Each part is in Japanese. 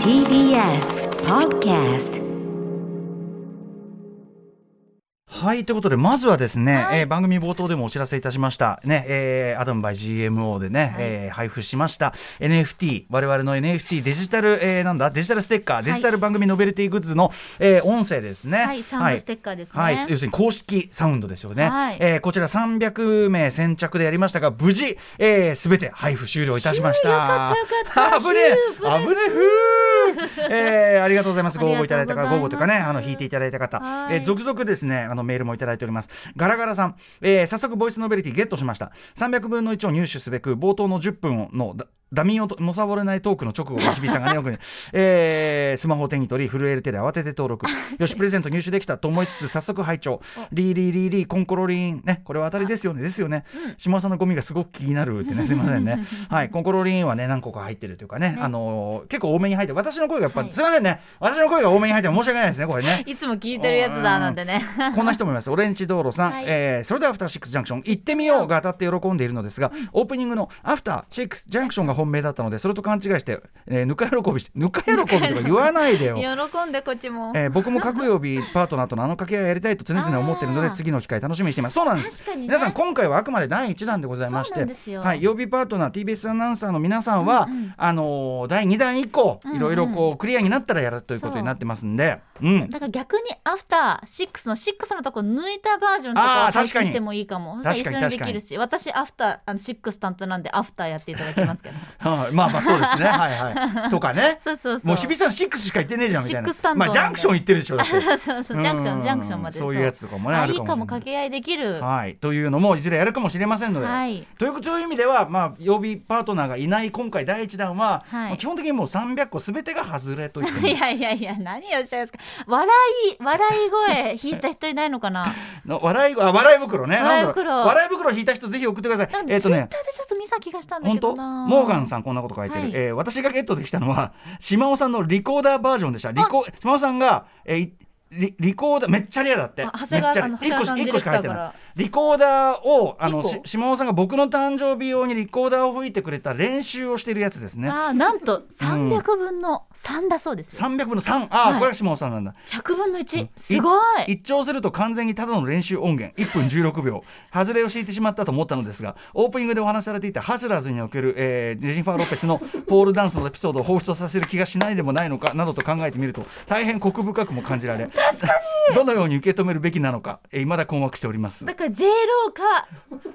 TBS Podcast はいということでまずはですね、はい。えー番組冒頭でもお知らせいたしました。ね、えーアダムバイ GMO でね、えー配布しました。NFT 我々の NFT デジタル、えーなんだ？デジタルステッカーデジタル番組ノベルティグッズの、えー音声ですね。はいサウンドステッカーですね。はい、要するに公式サウンドですよね、はい。えーこちら300名先着でやりましたが無事すべ、えー、全て配布終了いたしました。よかったよかった。危ね 危ねえふうえーありがとうございます。ご応募いただいた方ご応募というかねあの引いていただいた方、はい。えー続々ですねあのメールもいただいております。ガラガラさん、えー早速ボイスノベルティゲットしました。300分の1を入手すべく冒頭の10分のだダミーをのさぼれないトークの直後日比さんがねよくね、えースマホを手に取り震える手で慌てて登録。よしプレゼント入手できたと思いつつ早速拝聴。リーリーリーリーコンコロリーン。ねこれは当たりですよね。ですよね、島尾さんのゴミがすごく気になるってね すいませんね。はいコンコロリーンはね何個か入ってるというかねあのー結構多めに入ってる私の声がやっぱ、はい。すいませんね。私の声が多めに入って申し訳ないですねこれね。いつも聞いてるやつだなんてね。こんな人もいます。オレンジ道路さん、はい。えーそれではアフターシックスジャンクション行ってみようが当たって喜んでいるのですが、オープニングのアフターシックスジャンクションが本命だったので、それと勘違いして、えーぬか喜びして、ぬか喜びとか言わないでよ。喜んでこっちも。えー僕も各曜日パートナーとのあの掛け合いやりたいと常々思っているので 次の機会楽しみにしています。そうなんです、ね。皆さん今回はあくまで第1弾でございましてはい、曜日パートナー TBS アナウンサーの皆さんは、うんうんあのー第2弾以降うんうんいろいろこうクリアになったらやるということになってますんで。う。ん。だから逆にアフターシックスのシックスのとこ抜いたバージョンとか配確かに。信してもいいかも。そしたら一緒にできるし私アフターあのシックス担当なんでアフターやっていただきますけどはい。まあまあそうですね。はいはい。とかね。そうそうそう。もう日比さん6しか行ってねえじゃんみたいな。まあジャンクション行ってるでしょだって。そうそうジャンクションジャンクションまで。そういうやつとかもねあるあいいかかも掛け合いできる。はい、というのもいずれやるかもしれませんので、はい。ということという意味では、まあ、曜日パートナーがいない今回第一弾は、はい。まあ基本的にもう300個すべてが外れと言ってもい やいやいや何をおっしゃいますか。笑い笑い声引いた人いないのかな。の笑いあ笑い袋ね。笑い袋。笑い袋引いた人ぜひ送ってください。なんかツイッえっ、とね。ターでちょっと見た気がしたんだけどな。モーガンさんこんなこと書いてる、はい。えー私がゲットできたのは島尾さんのリコーダーバージョンでした。リコ島尾さんが、えーいリリコーダーめっちゃレアだって。あ長谷川さん一個しか入ってないリコーダーをあの島尾さんが僕の誕生日用にリコーダーを吹いてくれた練習をしてるやつですね。あーなんと300分の3だそうですよ、300分の3ああ、はい。これが島尾さんなんだ。100分の1すごい。一聴すると完全にただの練習音源。1分16秒。外れを敷いてしまったと思ったのですがオープニングでお話しされていたハスラーズにおける、えージェニファー・ロペスの ポールダンスのエピソードを放出させる気がしないでもないのかなどと考えてみると大変コク深くも感じられどのように受け止めるべきなのか、えー、未だ困惑しております。だ。から J ローか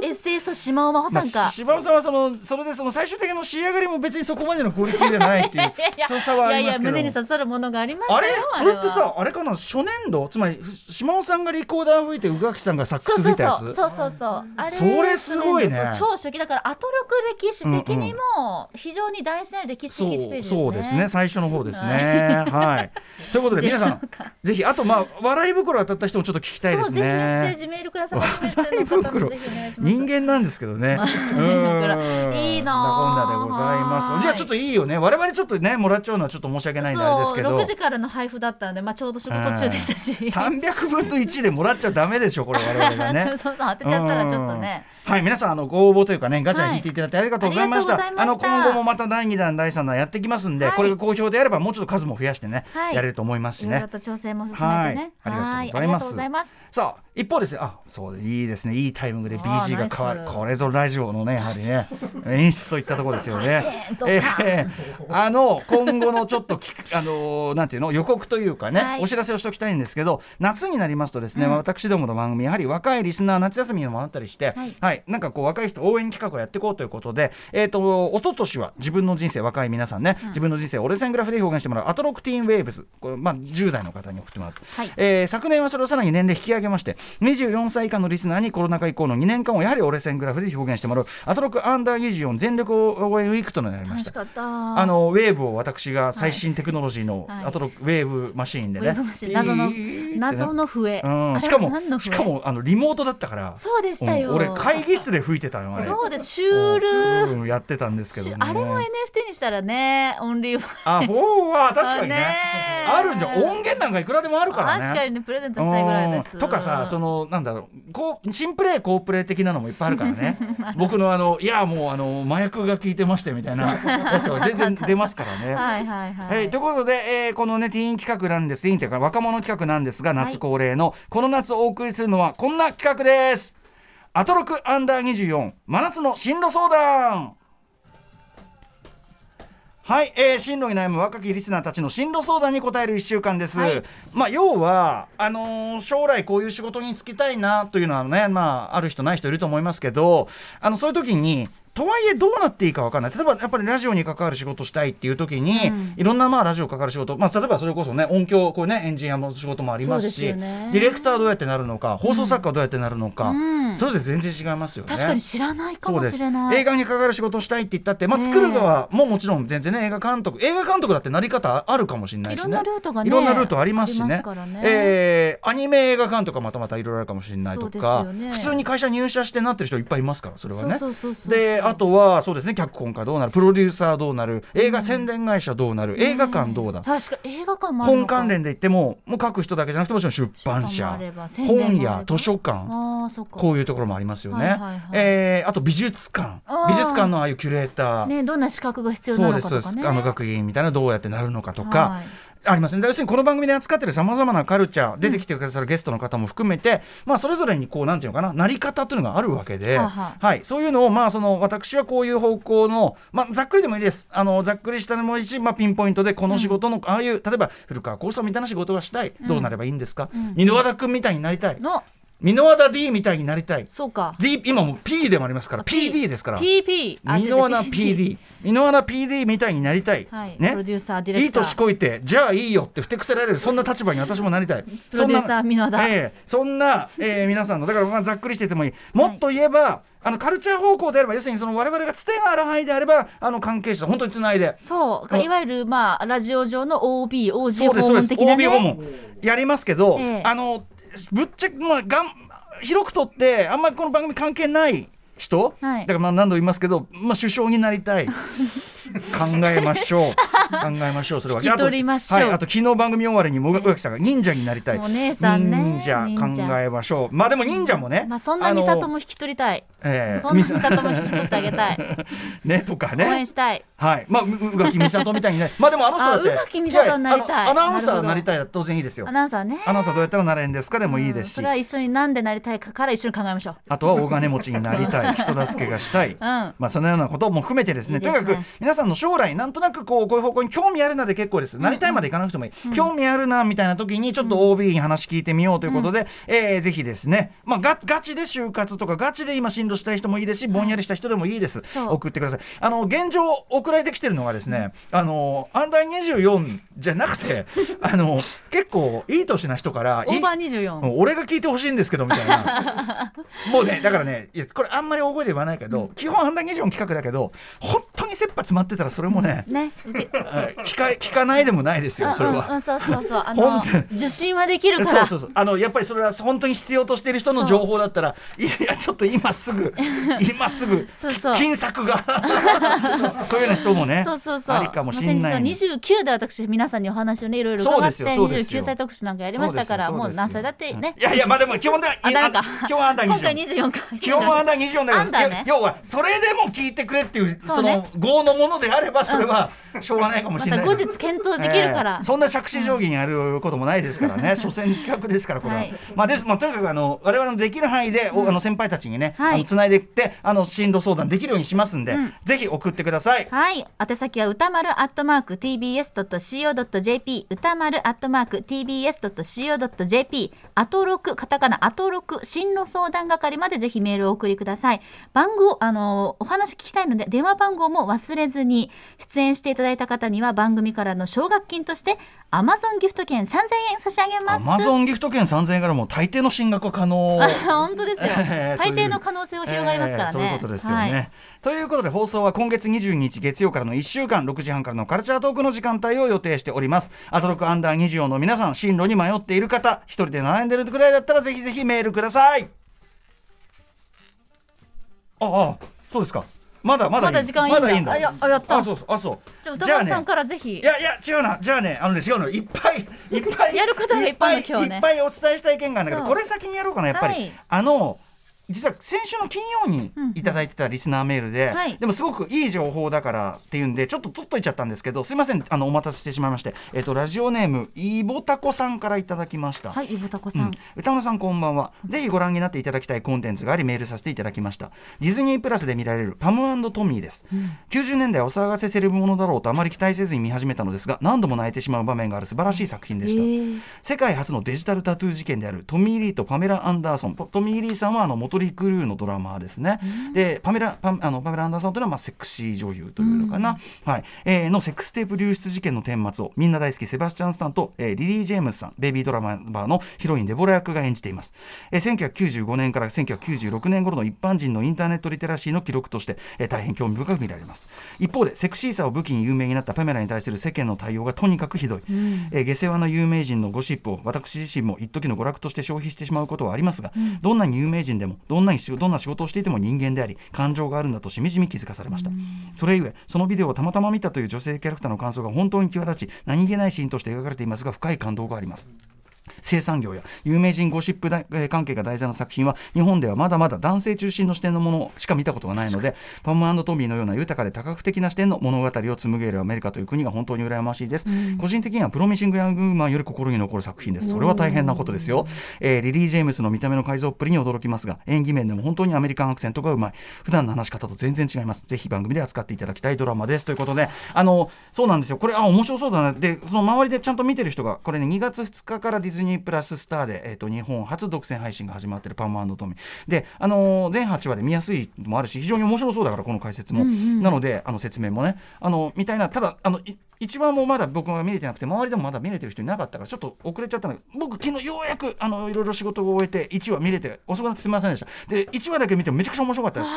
SS 島尾真帆まあ、さんか、柴尾さんはそのそれでその最終的な仕上がりも別にそこまでのクオリティじゃないっていういやいやその差はあいやいやりますけど。胸に刺さるものがありましたあれ？よそれってはさあれかな？初年度？つまり島尾さんがリコーダー吹いて宇垣さんがサックス吹いたやつ？そうそうそうあれそれすごいね。超初期だからアトロク歴史的にも非常に大事な歴史的1ページですね。そうですね。最初の方ですね。はい。ということで 皆さんぜひあとまあ笑い袋当たった人もちょっと聞きたいですそうぜひメッセーねジメールください初めての方もぜひお願いします人間なんですけどね。うんいいなこんあなでございます。はいじゃあちょっといいよね。我々ちょっとねもらっちゃうのはちょっと申し訳ないんであれですけど。そう6時からの配布だったんで、まあ、ちょうど仕事中でしたし、300分の1でもらっちゃダメでしょこれ我々がね。そうそう当てちゃったらちょっとねうん。はい皆さんあのご応募というかねガチャ引いていただいてありがとうございました。はいあの今後もまた第2弾第3弾やってきますんで、はい。これが好評であればもうちょっと数も増やしてね、はい。やれると思いますしね。いろいろ。と調整も進めてはい。ね。ありがとうございます。さあ一方です。ねあそういいですね。いいタイミングで BG が変わるこれぞラジオのねやはりね演出といったところですよね。えーあの今後のちょっと あのーなんていうの予告というかね、はい。お知らせをしておきたいんですけど夏になりますとですね、私どもの番組やはり若いリスナー夏休みにもあったりして、はいなんかこう若い人応援企画をやっていこうということでえっ、と一昨年は自分の人生若い皆さんね、自分の人生を折れ線グラフで表現してもらうアトロクティーンウェーブズ。これまあ10代の方に送ってもらうと、はい。えー昨年はそれをさらに年齢引き上げまして24歳以下のリスナーにコロナ禍以降の2年間をやはり折れ線グラフで表現してもらうアトロクアンダー24全力応援ウィークとなりました。楽しかった。あのウェーブを私が最新テクノロジーのはい。アトロクウェーブマシーンでね、謎の謎の笛、うん、しかも しかもあのリモートだったから。そうでしたよ、うん。俺会議室で吹いてたのあれ。そうですシュール、うんやってたんですけどね。あれも NFT にしたらねオンリーワン。あおーわ確かにね。ね。あるじゃん。音源なんかいくらでもあるからね。確かにねプレゼントしたいぐらいですうん。とかさそのなんだろうこう新プレイ好プレイ的なのもいっぱいあるからね。僕のあのいやもうあの麻薬が効いてましてみたいな やつが全然出ますからね。はいはいはい、はい、ということで、えーこのねティーン企画なんです。ティーンというか若者企画なんですが夏恒例の、この夏お送りするのはこんな企画ですアトロクアンダー24真夏の進路相談。はい、えー、進路に悩む若きリスナーたちの進路相談に答える1週間です、はい。まあ要はあのー将来こういう仕事に就きたいなというのはねまあある人ない人いると思いますけどあのそういう時にとはいえどうなっていいか分かんない。例えばやっぱりラジオに関わる仕事したいっていう時に、うん。いろんなまあラジオ関わる仕事、まあ、例えばそれこそね音響こうねエンジニアの仕事もありますしね。ディレクターどうやってなるのか放送作家はどうやってなるのか、うん。それぞれ全然違いますよね。確かに知らないかもしれない。映画に関わる仕事をしたいって言ったって、まあ、作る側ももちろん全然ね映画監督映画監督だってなり方あるかもしれないしね。いろんなルートがねいろんなルートありますしね。すね。えーアニメ映画監督はまたまたいろいろあるかもしれないとか、普通に会社入社してなってる人いっぱいいますからそれはね。そうそうそうそう。であとはそうですね脚本家どうなるプロデューサーどうなる映画宣伝会社どうなる、映画館どうだ、確か映画館も本関連で言ってももう書く人だけじゃなくてもちろん出版社本屋図書館。ああそっか。こういうところもありますよね。はえーあと美術館。美術館のああいうキュレーター、ねどんな資格が必要なのかとかね。あの学芸員みたいなのどうやってなるのかとか。はいありますね。要するにこの番組で扱ってるさまざまなカルチャー出てきてくださるゲストの方も含めて、まあ、それぞれにこうなんていうのかななり方というのがあるわけで、はい、そういうのを、まあ、その私はこういう方向の、まあ、ざっくりでもいいです。あのざっくりしたのもいいし、まあ、ピンポイントでこの仕事の、ああいう例えば古川光さんみたいな仕事がしたい、どうなればいいんですか？うん。箕輪田君みたいになりたい。の箕輪田 D みたいになりたい。そうか。D 今もう P でもありますから。PD ですから。PP あ箕輪田 PD 箕輪田 PD みたいになりたい、はい。ね？プロデューサーディレクター。いい年こいてじゃあいいよってふてくせられる。そんな立場に私もなりたい。プロデューサーそん箕輪田ええそんな、えー皆さんの。だからまあざっくりしててもいい。もっと言えば、あのカルチャー方向であれば要するにその我々がつてがある範囲であればあの関係者本当につないで。そう。あいわゆるまあラジオ上の OB OG そうです訪問的なね。OB 訪問。やりますけど、ええ。あのぶっちゃけ、まあ、がん広くとってあんまりこの番組関係ない人、はい。だからまあ何度も言いますけど、まあ、首相になりたい 考えましょう。考えましょうそれは。あと,、はい、あと昨日番組終わりにも宇垣さんが忍者になりたい。お姉さんね忍者考えましょう。まあでも忍者もね、まあそんな美里も引き取りたい。ええ。そんな美里も引き取ってあげたい。ねとか応ね援したい。はい、まあ、う宇垣美里みたいにね、まあ、でも、あの人だって。あ宇垣美里になりたい。アナウンサーなりたいら、当然いいですよ。ア。ナウンサーね。アナウンサーどうやったらなれるんですかでもいいですし。うんそれ。は一緒になんでなりたいかから一緒に考えましょう。あとは大金持ちになりたい、人助けがしたい。うん。まあ、そのようなことも含めてですね。いいですね。とにかく皆さんの将来なんとなくこうこういう方向に興味あるなで結構です、なりたいまでいかなくてもいい、興味あるなみたいな時にちょっと OB に話聞いてみようということで、えーぜひですね、まあ、ガガチで就活とかガチで今進路したい人もいいですしぼんやりした人でもいいです、送ってください。あの現状送られてきてるのがですね、あのアンダー24じゃなくて あの結構いい年な人からいオーバー24うん俺が聞いてほしいんですけどみたいな。もうねだからねこれあんまり大声で言わないけど、基本アンダー24企画だけど本当に切羽詰まってたらそれもね、ね。聞か聞かないでもないですよそれは。うんうんうんそうそうそう。あ本の受信はできるから。そうそうそう。あのやっぱりそれは本当に必要としている人の情報だったらいやちょっと今すぐ 今すぐそうそう。金策が。こういうような人もねそうそうそう。ありかもしれないまあ先日は29で私皆さんにお話をねいろいろそうで伺ってすよそうですよ。29歳特集なんかやりましたからもう何歳だってね。いやいやまあでも基本ではあダメか。基本はアンダー24今回24回。基本はアンダー24だからアンダーね。要はそれでも聞いてくれっていうその業のものであればそれはしょうがないかもましれないた後日検討できるから。ええ。そんな杓子定規にやることもないですからね、所詮企画ですからこれは、はい。まあですまあとにかくあの我々のできる範囲で、おあの先輩たちにね、はい。あのつないでいってあの進路相談できるようにしますんで、うん。ぜひ送ってください。はい。宛先は歌丸アットマーク tbs.co.jp 歌丸アットマーク tbs.co.jp アトロクカタカナアトロク進路相談係までぜひメールをお送りください。番号あのお話聞きたいので電話番号も忘れずに出演していただいた方方には番組からの奨学金としてアマゾンギフト券3000円差し上げアますマゾンギフト券3000円からもう大抵の進学は可能あ 本当ですよえー大抵の可能性は広がりますからね、えーそういうことですよね。はいということで放送は今月22日月曜からの1週間6時半からのカルチャートークの時間帯を予定しております。アトロクアンダー24の皆さん進路に迷っている方一人で悩んでるくらいだったらぜひぜひメールください。ああそうですか。まだまだまだ時間いいんだ。まだいいんだ。あやあやった。あそうそう。あそう。じゃあ歌丸さんからぜひ。いやいや違うな。じゃあねあのね違うの。いっぱいいっぱい。やることがいっぱいいっぱいお伝えしたい件があるんだけどこれ先にやろうかなやっぱり、はい。あの実は先週の金曜にいただいてたリスナーメールで、はい。でもすごくいい情報だからっていうんでちょっと取っといちゃったんですけどすいません。あのお待たせしてしまいまして、えっとラジオネームイボタコさんからいただきました、はいゆぶたこさ、うん。ん、歌村さんこんばんは、ぜひご覧になっていただきたいコンテンツがありメールさせていただきました。ディズニープラスで見られるパムトミーです、90年代お騒がせセレブものだろうとあまり期待せずに見始めたのですが何度も泣いてしまう場面がある素晴らしい作品でした、へー。世界初のデジタルタトゥー事件であるトミー・リーとパメラ・アンダーソン。ポトミー・リーさんはあのモトリー・クルーのドラマーですね、でパメラパあのパメラ・アンダーソンというのはまあセクシー女優というのかな、はい。えーのセックステープ流出事件の顛末をみんな大好きセバスチャン・スタンと、えーリリー・ジェームスさんベイビードラマーのヒロインデボラ役が演じています、えー1995年から1996年頃の一般人のインターネットリテラシーの記録として、えー大変興味深く見られます。一方でセクシーさを武器に有名になったパメラに対する世間の対応がとにかくひどい、えー下世話な有名人のゴシップを私自身も一時の娯楽として消費してしまうことはありますが、どんなに有名人でもどんなにしどんな仕事をしていても人間であり感情があるんだとしみじみ気づかされました、それゆえそのビデオをたまたま見たという女性キャラクターの感想が本当に際立ち何気ないシーンとして描かれていますが深い感動があります生産業や有名人ゴシップだえー関係が題材の作品は日本ではまだまだ男性中心の視点のものしか見たことがないのでパムトミーのような豊かで多角的な視点の物語を紡げるアメリカという国が本当に羨ましいです、個人的にはプロミシング・ヤング・ウーマンより心に残る作品です。それは大変なことですよ、えーリリー・ジェームスの見た目の改造っぷりに驚きますが演技面でも本当にアメリカンアクセントがうまい。普段の話し方と全然違います。ぜひ番組で扱っていただきたいドラマです。ということであのそうなんですよ。これあ面白そうだな。でその周りでちゃんと見てる人がこれね2月2日からディズニープラススターで、えー、と日本初独占配信が始まってるパムトミー。であのー全8話で見やすいのもあるし非常に面白そうだからこの解説も、なのであの説明もね。あのみたいな。ただあのい一番もまだ僕が見れてなくて周りでもまだ見れてる人いなかったからちょっと遅れちゃったの。で僕昨日ようやくあのいろいろ仕事を終えて1話見れて遅くなってすみませんでした。で1話だけ見てもめちゃくちゃ面白かったです。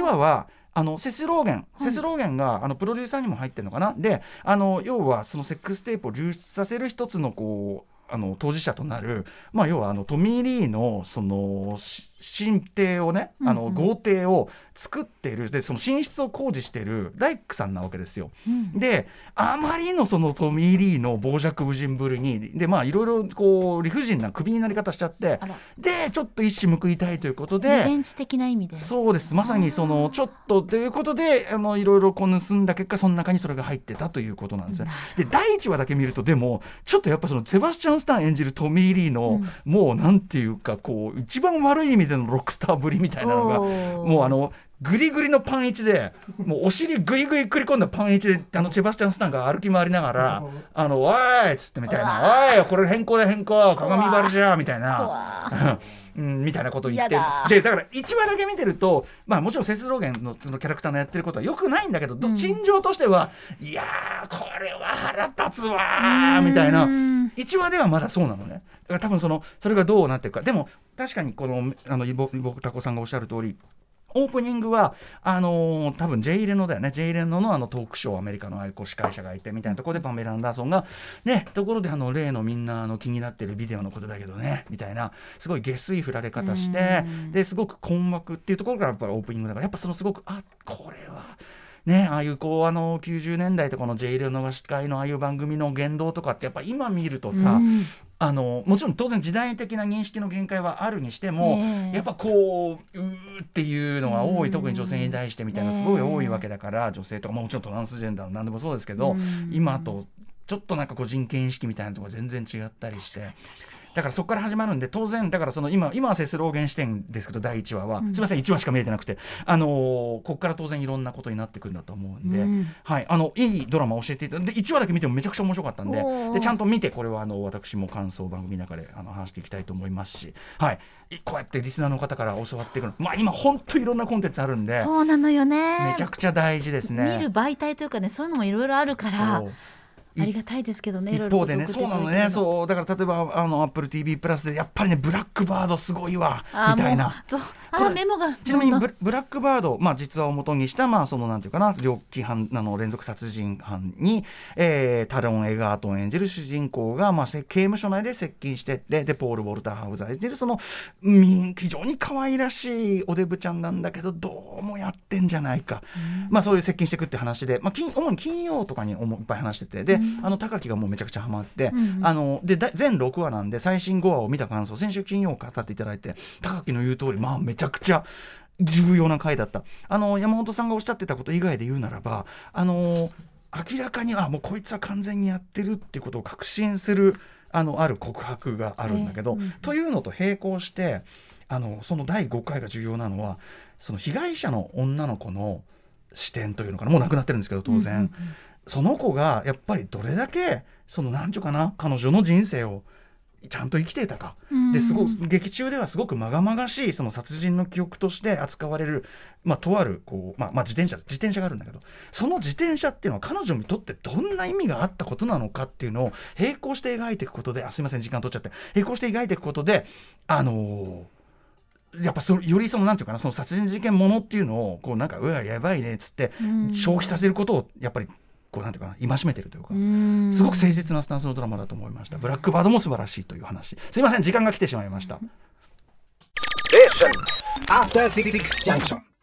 1話はあのセスローゲン、セスローゲンがあのプロデューサーにも入ってるのかな。であの要はそのセックステープを流出させる一つのこうあの当事者となる、まあ、要はあのトミー・リーのその新邸をねあの豪邸を作っている。でその寝室を工事している大工さんなわけですよ。であまりのそのトミー・リーの傍若無人ぶりにでまあいろいろこう理不尽な首になり方しちゃってでちょっと一矢報いたいということリでベンジ的な意味で。そうです。まさにそのちょっとということであのいろいろこう盗んだ結果その中にそれが入ってたということなんですね。で第1話だけ見るとでもちょっとやっぱそのセバスチャン・スタン演じるトミー・リーの、もうなんていうかこう一番悪い意味でのロックスターぶりみたいなのがもうあのグリグリのパン一でもうお尻グイグイくり込んだパン一であのセバスチャン・スタンが歩き回りながら「あのおい!」っつってみたいな「おいこれ変更だ変更鏡張りじゃ」みたいな。うん、みたいなことを言って。でだから1話だけ見てると、まあ、もちろんセスローゲンのそのキャラクターのやってることはよくないんだけど、ど陳情としてはいやーこれは腹立つわーみたいな。うん1話ではまだそうなのね。だから多分そのそれがどうなっていくかでも確かにこのあのイボイボタコさんがおっしゃる通りオープニングはあのー多分 J レノだよね J レノのあのトークショーアメリカのあこう司会者がいてみたいなところでパメラ・アンダーソンがねところであの例のみんなあの気になってるビデオのことだけどねみたいなすごい下水振られ方してですごく困惑っていうところからやっぱりオープニングだからやっぱそのすごくあこ。ね、ああいうこうあの90年代とかの J レノが司会のああいう番組の言動とかってやっぱ今見るとさ、うん。あのもちろん当然時代的な認識の限界はあるにしても、ええ。やっぱこううーっていうのが多い、特に女性に対してみたいなすごい多いわけだから、女性とかもちろんトランスジェンダーの何でもそうですけど、今とちょっとなんかこう人権意識みたいなところ全然違ったりして。だからそこから始まるんで当然だからその今今はセスローゲン視点ですけど第1話は、すみません1話しか見れてなくて。あのーここから当然いろんなことになってくるんだと思うんで、うん。はい。あのいいドラマ教えていただいてで1話だけ見てもめちゃくちゃ面白かったんで。でちゃんと見てこれはあの私も感想を番組の中であの話していきたいと思いますし、はい、いこうやってリスナーの方から教わっていくのまあ今本当いろんなコンテンツあるんで。そうなのよねめちゃくちゃ大事ですね。見る媒体というかねそういうのもいろいろあるからありがたいですけどね一方でねそうなのね。そうだから例えばあの AppleTV プラスでやっぱりねブラックバードすごいわみたいな。あメモがちなみにブブラックバード、まあ、実話を元にした、まあ、そのなんていうかな猟奇犯あの連続殺人犯に、えータロン・エガートン演じる主人公が、まあ、せ刑務所内で接近してででポール・ウォルター・ハウザー演じるそのみ非常に可愛らしいおデブちゃんなんだけどどうもやってんじゃないか、まあ、そういう接近していくって話で、まあ、金主に金曜とかに主いっぱい話しててで、あの高木がもうめちゃくちゃハマって、うんうん。あのでだ全6話なんで最新5話を見た感想先週金曜語っていただいて高木の言う通りまあめちゃくちゃ重要な回だった。あの山本さんがおっしゃってたこと以外で言うならばあの明らかにあもうこいつは完全にやってるっていうことを確信するあのある告白があるんだけど、ええうんというのと並行してあのその第5回が重要なのはその被害者の女の子の視点というのかな。もう亡くなってるんですけど当然、うんうんうんその子がやっぱりどれだけその何ていうかな彼女の人生をちゃんと生きていたか、うん。ですごく劇中ではすごくまがまがしいその殺人の記憶として扱われる、まあ、とあるこう、まあまあ、自転車自転車があるんだけどその自転車っていうのは彼女にとってどんな意味があったことなのかっていうのを並行して描いていくことであすいません時間取っちゃって。並行して描いていくことであのーやっぱそよりそのなんていうかなその殺人事件ものっていうのをこうなんかうわやばいねっつってうん。消費させることをやっぱりこうなんていうかな戒めてるというか、うんすごく誠実なスタンスのドラマだと思いました。ブラックバードも素晴らしいという話。すいません時間が来てしまいました。Six Junction.